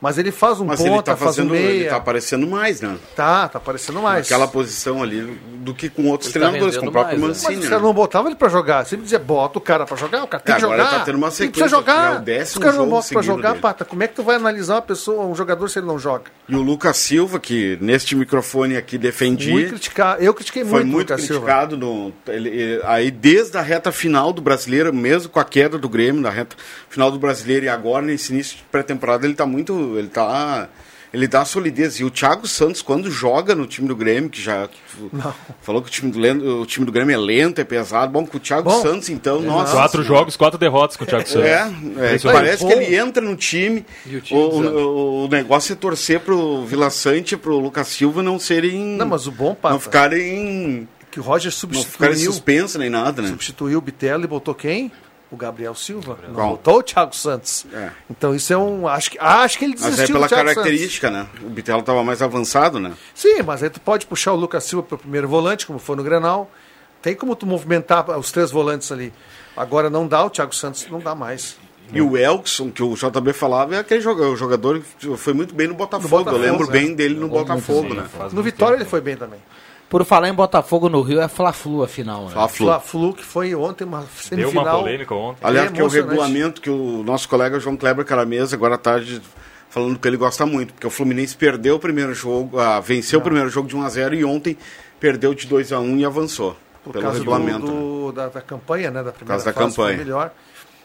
Mas ele faz um Mas ponta, ele tá faz um fazendo. Ele meia. tá aparecendo mais, né? Tá, tá aparecendo mais. Naquela posição ali do que com outros Ele tá treinadores, com o próprio mais, né? Mas Mancini. os caras né? não botavam ele pra jogar. Sempre dizia, bota o cara pra jogar, o cara tem É, que agora jogar. tá tendo uma Ele sequência, precisa jogar. é o décimo Os caras não botam pra jogar, dele. pata. Como é que tu vai analisar uma pessoa, um jogador se ele não joga? E o Lucas Silva, que neste microfone aqui defendi. Muito criticar. Eu critiquei muito, o muito Lucas Silva. criticado no, ele- ele- aí desde a reta final do brasileiro, mesmo com a queda do Grêmio na reta final do brasileiro e agora nesse início de pré-temporada ele tá muito, ele tá ele dá solidez e o Thiago Santos quando joga no time do Grêmio, que já falou que o time do, o time do Grêmio é lento, é pesado, bom com o Thiago Bom, Santos então, nossa. Quatro jogos, quatro derrotas com o Thiago Santos. É, é, Impressionante. parece que ele entra no time. E o time O, o- o negócio é torcer pro Vila Sante e pro Lucas Silva não serem. Não, mas o bom, Pata, não ficarem. que o Roger Não ficarem substituiu, suspensos nem nada, né? substituiu o Bitelo e botou quem? O Gabriel Silva. Não Qual? botou o Thiago Santos. É. Então isso é um... Acho que, acho que ele Mas desistiu é pela característica, né? O Bitelo estava mais avançado, né? Santos. Sim, mas aí tu pode puxar o Lucas Silva para o primeiro volante, como foi no Grenal. Tem como tu movimentar os três volantes ali. Agora não dá, o Thiago Santos não dá mais. E o Elkson, que o JB falava, é aquele jogador, o jogador que foi muito bem no Botafogo. Botafogo, Eu lembro é. bem dele no Botafogo, né? No Vitória tempo. ele foi bem também. Por falar em Botafogo no Rio, é Fla-Flu a final, né? Fla-Flu. Fla-Flu, que foi ontem uma Deu semifinal. uma polêmica ontem. Aliás, É que é o regulamento que o nosso colega João Kleber Caramesa, agora à tarde, falando que ele gosta muito, porque o Fluminense perdeu o primeiro jogo, ah, venceu o primeiro jogo de 1 a 0 e ontem perdeu de 2 a 1 e avançou. Por pelo causa regulamento. né? do, do- da, da campanha, né? Da primeira causa da fase, foi campanha. melhor.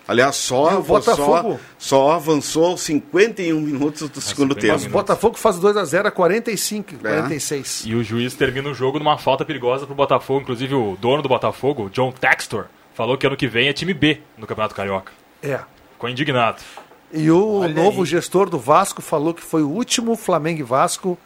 Aliás, só, E o Botafogo? só, só avançou aos 51 minutos do segundo 51 tempo. Mas o Botafogo faz 2x0 a 45, É. 46. E o juiz termina o jogo numa falta perigosa pro Botafogo. Inclusive, o dono do Botafogo, o John Textor, falou que ano que vem é time B no Campeonato Carioca. É. Ficou indignado. E o novo gestor do Vasco falou que foi o último Flamengo e Vasco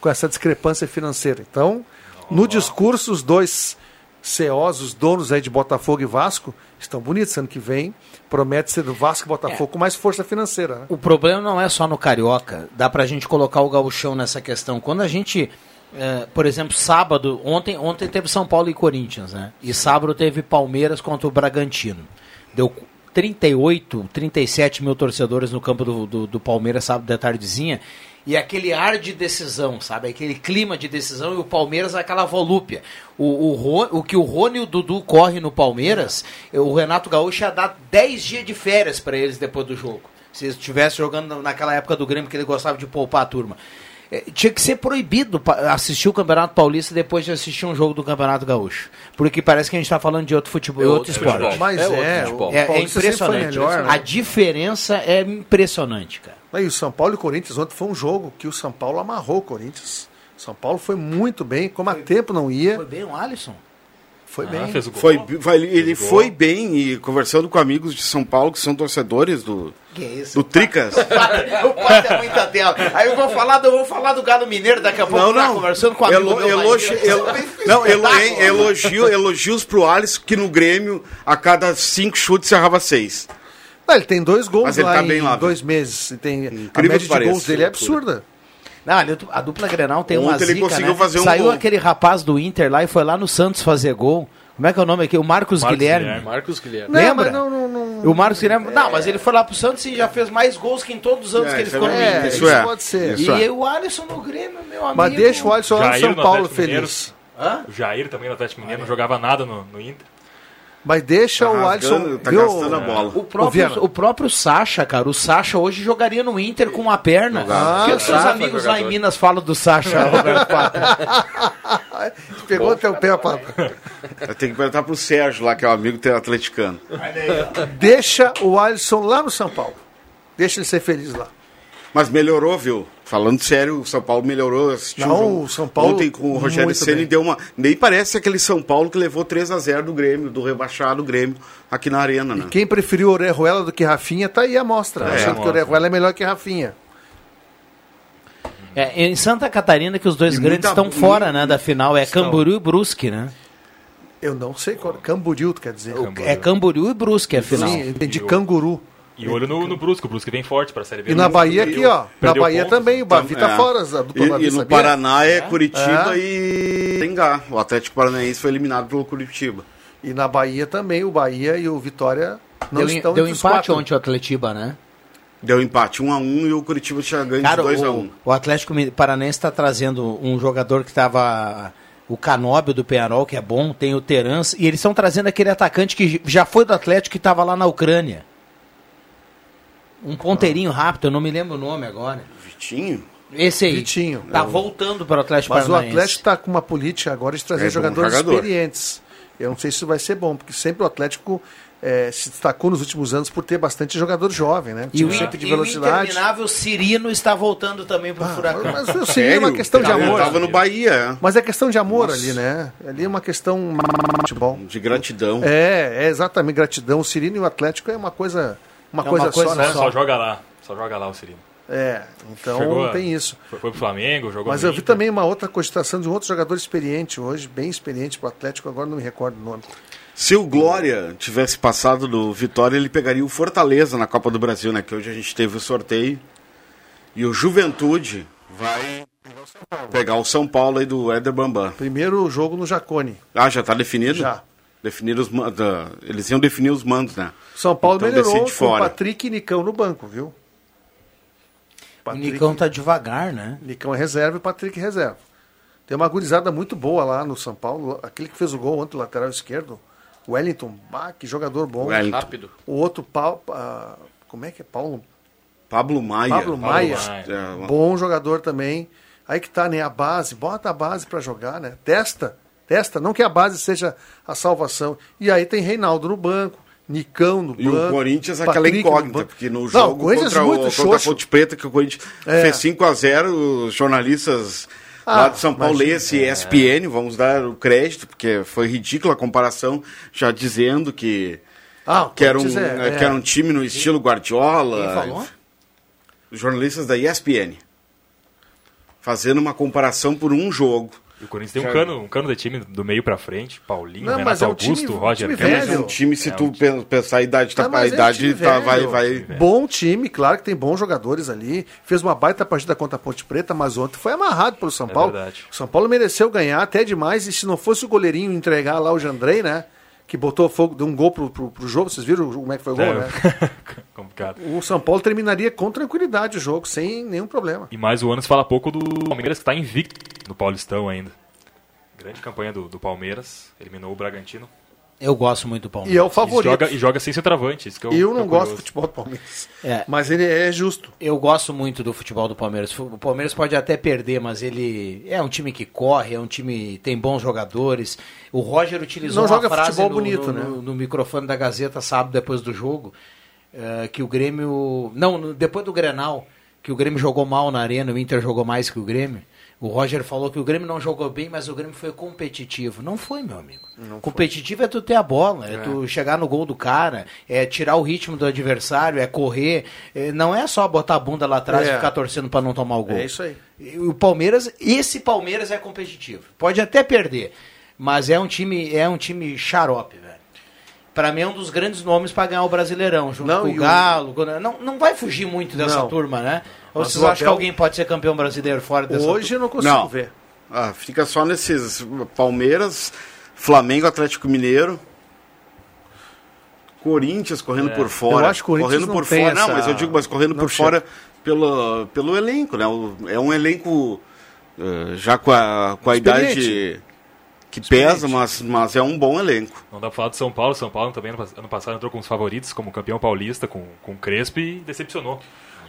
com essa discrepância financeira. Então, no discurso, os dois CEOs, os donos aí de Botafogo e Vasco, estão bonitos. Ano que vem promete ser do Vasco e Botafogo com mais força financeira. Né? O problema não é só no Carioca. Dá pra gente colocar o gauchão nessa questão. Quando a gente, eh, por exemplo, sábado, ontem, ontem teve São Paulo e Corinthians, né? E sábado teve Palmeiras contra o Bragantino. Deu 38, 37 mil torcedores no campo do, do, do Palmeiras sábado da tardezinha. E aquele ar de decisão, sabe? Aquele clima de decisão e o Palmeiras aquela volúpia. O, o, o que o Rony e o Dudu corre no Palmeiras, o Renato Gaúcho ia dar 10 dias de férias para eles depois do jogo. Se eles estivessem jogando naquela época do Grêmio que ele gostava de poupar a turma. É, tinha que ser proibido assistir o Campeonato Paulista depois de assistir um jogo do Campeonato Gaúcho. Porque parece que a gente está falando de outro futebol, É outro outro esporte. futebol. Mas É é, é, é foi impressionante. melhor, né? A diferença é impressionante, cara. Aí o São Paulo e o Corinthians ontem foi um jogo que o São Paulo amarrou o Corinthians. São Paulo foi muito bem, como há tempo não ia. Foi bem o Alisson. Foi Ah, bem. fez o gol. Foi, foi- ele gol. foi bem e conversando com amigos de São Paulo que são torcedores do, Que isso? do Tricas. O pai é muita tela. Aí eu vou falar do, eu vou falar do Galo Mineiro daqui a pouco. Não, tá não. Conversando com a Elo, elogi, elo- não, elo, hein, elogio, elogios pro Alisson, que no Grêmio, a cada cinco chutes, errava seis. Não, ele tem dois gols Mas ele lá tá em bem lá, dois meses. E tem, a média de pareça, gols dele é absurda. Não, ali a dupla Grenal tem uma Ontem ele zica, conseguiu né? fazer um Saiu gol. aquele rapaz do Inter lá e foi lá no Santos fazer gol. Como é que é o nome aqui? O Marcos, Marcos Guilherme. Guilherme. Marcos Guilherme. Lembra? Não, não, não, O Marcos Guilherme. Não, mas ele foi lá pro Santos e já fez mais gols que em todos os anos É, que ele isso ficou no é- Inter. isso é. pode ser. E Isso é. o Alisson no Grêmio, meu amigo. Mas deixa o Alisson lá no Jair São no Paulo feliz. Hã? O Jair também no Atlético Mineiro não jogava nada no, no Inter. Mas deixa Tá o rasgando, Alisson. tá viu? gastando a bola. O próprio, o próprio Sacha, cara, o Sacha hoje jogaria no Inter com uma perna. Jogava. o que Ah, os seus amigos lá em jogador. Minas falam do Sacha, Roberto Pato? Pegou até o pé, papo. Eu tenho que perguntar pro Sérgio lá, que é o amigo teu atleticano. Deixa o Alisson lá no São Paulo. Deixa ele ser feliz lá. Mas melhorou, viu? Falando sério, o São Paulo melhorou. assistiu Não, o jogo São Paulo Ontem com o Rogério Ceni deu uma. Nem parece aquele São Paulo que levou 3 a 0 do Grêmio, do rebaixado Grêmio, aqui na Arena, né? Quem preferiu Orejuela do que Rafinha, tá aí a mostra. É, achando que mostra. Orejuela é melhor que Rafinha. É, em Santa Catarina que os dois E grandes muita- estão fora né, da final. É Camboriú e Brusque, né? Eu não sei qual. Camboriú, tu quer dizer? É Camboriú e Brusque a final. Sim, eu entendi canguru. E olho no, no Brusque, o Brusque vem forte para a Série B. E na Bahia aqui, ó. Na Bahia pontos. também, o Bavi tá É. fora. A dupla E, e no sabia? Paraná é, Curitiba É. e Tengá. O Atlético Paranaense foi eliminado pelo Curitiba. E na Bahia também, o Bahia e o Vitória não Deu, estão deu empate quatro. ontem o Atletiba, né? Deu empate 1 a 1 e o Curitiba tinha ganho Cara, de 2 a o, 1 o Atlético Paranense está trazendo um jogador que estava. O Canóbio do Penarol, que é bom, tem o Terans, e eles estão trazendo aquele atacante que já foi do Atlético que estava lá na Ucrânia. Um ponteirinho rápido, eu não me lembro o nome agora. Vitinho? Esse aí. Vitinho. Tá É. voltando para o Atlético Mas o Paranaense. Atlético está com uma política agora de trazer É jogadores jogador. experientes. Eu não sei se isso vai ser bom, porque sempre o Atlético eh, se destacou nos últimos anos por ter bastante jogador jovem, né? E o, sempre de e o velocidade. interminável Cirino está voltando também para o Furacão. Mas o Cirino é uma questão de Ele amor. tava no Bahia, é. Mas é questão de amor Nossa. ali, né? Ali é uma questão de futebol. de gratidão. É, é exatamente gratidão. O Cirino e o Atlético é uma coisa, uma É uma coisa, coisa só, Só, né? só joga lá. Só joga lá o Cirino. É, então Chegou tem isso. Foi, foi pro Flamengo, jogou Mas eu vi também uma outra cogitação de um outro jogador experiente hoje, bem experiente pro Atlético, agora não me recordo o nome. Se o Glória tivesse passado do Vitória, ele pegaria o Fortaleza na Copa do Brasil, né? Que hoje a gente teve o sorteio. E o Juventude vai pegar o São Paulo aí do Éder Bambam. Primeiro jogo no Jacone. Ah, já tá definido? Já. Definiram os da- Eles iam definir os mandos, né? São Paulo Então melhorou com fora. Patrick e Nicão no banco, viu? O Nicão tá devagar, né? Nicão é reserva e Patrick reserva. Tem uma gurizada muito boa lá no São Paulo. Aquele que fez o gol ontem, o lateral esquerdo. Wellington, bah, que jogador bom. Wellington. Rápido. O outro, Paulo, ah, como é que é? Paulo Pablo Maia. Pablo Maia, É, bom jogador também. Aí que tá, né? A base, bota a base pra jogar, né? Testa, testa, não que a base seja a salvação. E aí tem Reinaldo no banco, Nicão no E banco. o Corinthians aquela Patrick no incógnita, banco. porque no Não, jogo o Corinthians contra, muito o, contra a. Ponte Preta, que o Corinthians É. fez 5 a 0 os jornalistas Ah, lá de São Paulo, imagina. esse ESPN, vamos dar o crédito, porque foi ridícula a comparação, já dizendo que, Ah, o que, era um, é- que é. era um time no estilo Guardiola. Quem falou? Os jornalistas da ESPN. Fazendo uma comparação por um jogo. E o Corinthians tem um cano, um cano de time do meio pra frente. Paulinho, Não, Renato é um Augusto, time- Roger time Guedes. velho. É um time, se É tu um pe- pensar a idade, tá, Ah, a é idade time tá, vai, vai, Bom time, claro que tem bons jogadores ali. Fez uma baita partida contra a Ponte Preta, mas ontem foi amarrado pelo São É Paulo. verdade. O São Paulo mereceu ganhar até demais. E se não fosse o goleirinho entregar lá o Jandrei, né? Que botou fogo, deu um gol pro, pro, pro jogo. Vocês viram como é que foi o gol, É. né? Complicado. O São Paulo terminaria com tranquilidade o jogo, sem nenhum problema. E mais o ano se fala pouco do Palmeiras, que está invicto no Paulistão ainda. Grande campanha do, do Palmeiras, eliminou o Bragantino. Eu gosto muito do Palmeiras. E é o favorito. E joga, e joga sem centroavante. Isso que eu, Eu que não é gosto do futebol do Palmeiras. É. Mas ele é justo. Eu gosto muito do futebol do Palmeiras. O Palmeiras pode até perder, mas ele é um time que corre, é um time tem bons jogadores. O Roger utilizou Não uma joga frase futebol no, bonito, no, né? no- no microfone da Gazeta sábado depois do jogo eh, que o Grêmio, não, depois do Grenal, que o Grêmio jogou mal na arena, o Inter jogou mais que o Grêmio. O Roger falou que o Grêmio não jogou bem, mas o Grêmio foi competitivo. Não foi, meu amigo. competitivo é tu ter a bola, é, É. tu chegar no gol do cara, é tirar o ritmo do adversário, é correr. É, não é só botar a bunda lá atrás É. e ficar torcendo para não tomar o gol. É isso aí. O Palmeiras, esse Palmeiras é competitivo. Pode até perder, mas é um time, é um time xarope, velho. Pra mim é um dos grandes nomes para ganhar o Brasileirão, junto Não, com o o- Galo. Não, não vai fugir muito dessa Não. turma, né? Ou Mas vocês o acham que Abel- alguém pode ser campeão brasileiro fora dessa Hoje eu não consigo Não. ver. Ah, fica só nesses Palmeiras, Flamengo, Atlético Mineiro. Corinthians correndo É. por fora. Eu acho que o correndo não por fora. Não, essa- mas eu digo, mas correndo não por chega. fora pelo, pelo elenco, né? O- É um elenco eh, já com a, com a idade que pesa, mas, mas é um bom elenco. Não dá pra falar do São Paulo. São Paulo também ano pass- ano passado entrou com os favoritos como campeão paulista, com, com o Crespo e decepcionou.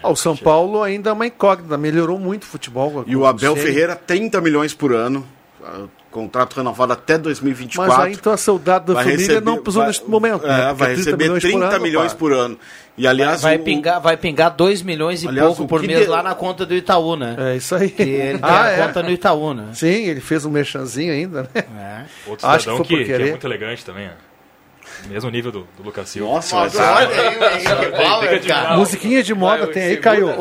Ah, o São Paulo ainda é uma incógnita, melhorou muito o futebol. E o Abel Ferreira, 30 milhões por ano. Ah, Contrato renovado até 2024. Mas aí então a saudade da Vai família receber- não pisou vai- neste momento. É, né? Vai 30 receber milhões por 30 ano, milhões por ano. E aliás, vai, o- pingar, vai pingar 2 milhões e Aliás, pouco por mês de- lá na conta do Itaú, né? É isso aí. Que ele tem Ah, a é? conta no Itaú, né? Sim, ele fez um merchanzinho ainda, né? Outro Acho cidadão que foi que, por que é querer. muito elegante também. ó. Mesmo nível do, do Lucas Silva. Nossa, mas olha. Musiquinha de moda Vai, tem aí, segura.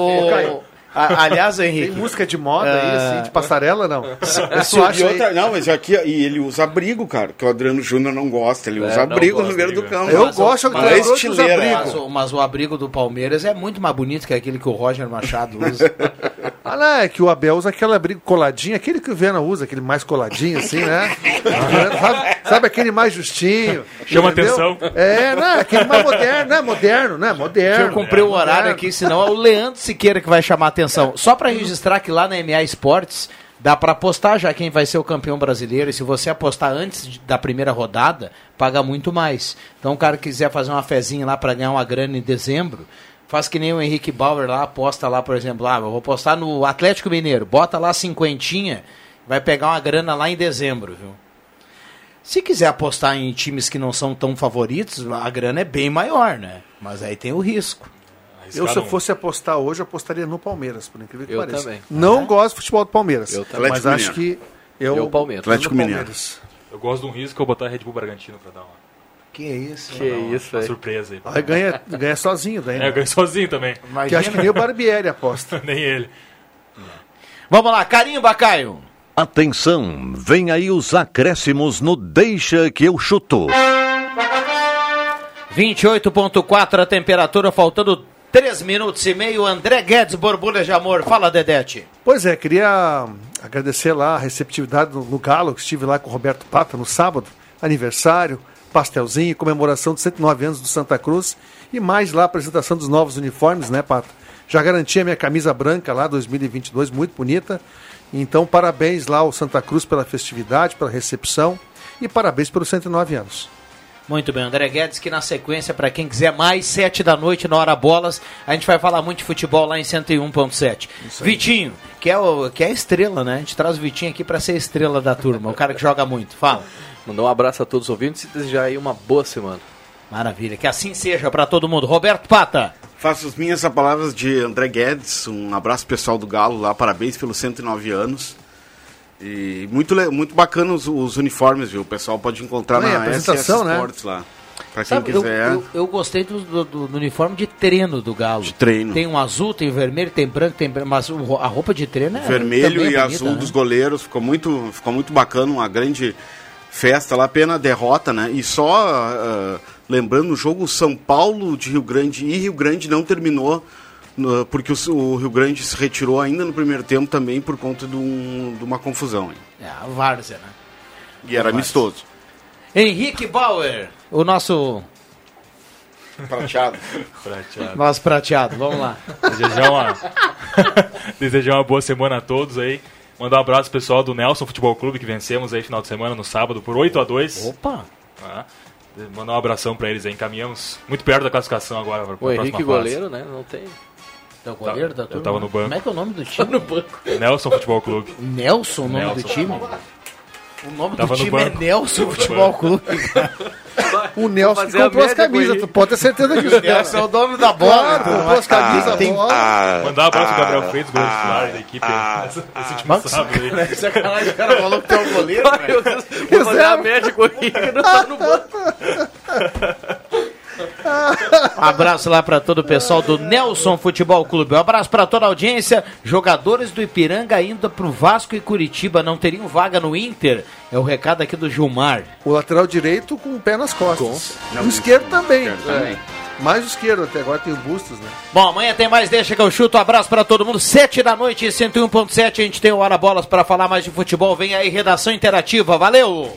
A- aliás, Henrique. Tem música de moda aí, Ah. assim, de passarela, não? Isso, e outra- não, mas aqui e ele usa abrigo, cara, que o Adriano Júnior não gosta. Ele É, usa abrigo no meio do campo. Eu Mas gosto mas- é estileira. abrigo. Mas, o- mas o abrigo do Palmeiras é muito mais bonito que aquele que o Roger Machado usa. Ah, não, é que o Abel usa aquele abrigo coladinho, aquele que o Viana usa, aquele mais coladinho, assim, né? sabe, sabe aquele mais justinho? Chama entendeu? atenção. É, não, aquele mais moderno, né? Moderno, né? Moderno. Deixa eu cumprir o horário moderno. aqui, senão é o Leandro Siqueira que vai chamar a atenção. Só para registrar que lá na MA Esportes dá para apostar já quem vai ser o campeão brasileiro. E se você apostar antes da primeira rodada, paga muito mais. Então, o cara quiser fazer uma fezinha lá para ganhar uma grana em dezembro, faz que nem o Henrique Bauer lá, aposta lá, por exemplo, ah, eu vou apostar no Atlético Mineiro, bota lá cinquentinha, vai pegar uma grana lá em dezembro, viu? Se quiser apostar em times que não são tão favoritos, a grana é bem maior, né? Mas aí tem o risco. Eu, se eu fosse apostar hoje, eu apostaria no Palmeiras, por incrível que Eu pareça. também. Não gosto do futebol do Palmeiras. Eu também. Mas Atlético acho que eu. Eu, Palmeiras. Atlético Mineiro. Eu gosto de um risco, eu botar Red Bull Bragantino pra dar uma, Que isso? pra dar uma, uma surpresa aí. Aí ganha, ganha sozinho daí. É, né? eu ganho sozinho também. Que acho que nem o Barbieri aposta. Nem ele. Vamos lá, carimba, Caio. Atenção, vem aí os acréscimos no Deixa que eu chuto. 28.4 a temperatura, faltando 3 minutos e meio. André Guedes, borbulha de amor. Fala, Dedete. Pois é, queria agradecer lá a receptividade no, no Galo, que estive lá com o Roberto Pata no sábado, aniversário, pastelzinho, comemoração de 109 anos do Santa Cruz e mais lá a apresentação dos novos uniformes, né, Pata? Já garanti a minha camisa branca lá 2022, muito bonita. Então, parabéns lá ao Santa Cruz pela festividade, pela recepção e parabéns pelos 109 anos. Muito bem, André Guedes, que na sequência, para quem quiser mais, 7 da noite, na hora bolas, a gente vai falar muito de futebol lá em 101.7. Vitinho, que é, o, que é a estrela, né? A gente traz o Vitinho aqui para ser a estrela da turma, o cara que joga muito. Fala. Mandar um abraço a todos os ouvintes e desejar aí uma boa semana. Maravilha, que assim seja para todo mundo. Roberto Pata. Faço as minhas palavras de André Guedes. Um abraço pessoal do Galo lá, parabéns pelos 109 anos. E muito, muito bacana os, os uniformes, viu? O pessoal pode encontrar na apresentação, SS né? Sports lá. Pra quem Sabe, eu, quiser. eu, eu gostei do, do- do- uniforme de treino do Galo. De treino. Tem um azul, tem vermelho, tem branco, tem branco, mas a roupa de treino é vermelho e é bonita, azul né? dos goleiros. Ficou muito, ficou muito bacana, uma grande festa lá, pena a derrota, né? E só ah, lembrando o jogo São Paulo de Rio Grande e Rio Grande não terminou no- porque o, o Rio Grande se retirou ainda no primeiro tempo também por conta de, um- de uma confusão. hein? É, a Várzea, né? E era amistoso. Henrique Bauer, o nosso Prateado. prateado. Nós prateado, vamos lá. Desejar uma... Desejar uma boa semana a todos aí. Mandar um abraço pro pessoal do Nelson Futebol Clube, que vencemos aí final de semana, no sábado, por 8 a 2 Opa! Ah, mandar um abração pra eles aí. Encaminhamos muito perto da classificação agora. pra O próxima Henrique fase. goleiro, né? Não tem. É o goleiro da Eu turma? tava no banco. Como é que é o nome do time? no banco. Nelson Futebol Clube. Nelson, o nome Nelson do time? O nome Tava do no time é. Nelson Futebol. Clube. O Nelson comprou as camisas, tu pode ter certeza disso. Nelson é o dono da bola. Claro, comprou as camisas, tem- bola. Mandar um abraço pro Gabriel Freitas, goleiro titular da equipe. nessa- Nesse último sábado aí. Sacanagem, o cara falou que tem um goleiro, Deus, Vou fazer a média com o Henrique não tá no banco. Um abraço lá para todo o pessoal do Nelson Futebol Clube. Um abraço para toda a audiência. Jogadores do Ipiranga indo pro Vasco e Curitiba não teriam vaga no Inter. É o recado aqui do Gilmar. O lateral direito com o pé nas costas. O esquerdo também. também. Mais o esquerdo, até agora tem o Bustos, né? Bom, amanhã tem mais Deixa que eu chuto. Um abraço para todo mundo. Sete da noite, 101.7. A gente tem o Hora Bolas para falar mais de futebol. Vem aí, redação interativa. Valeu!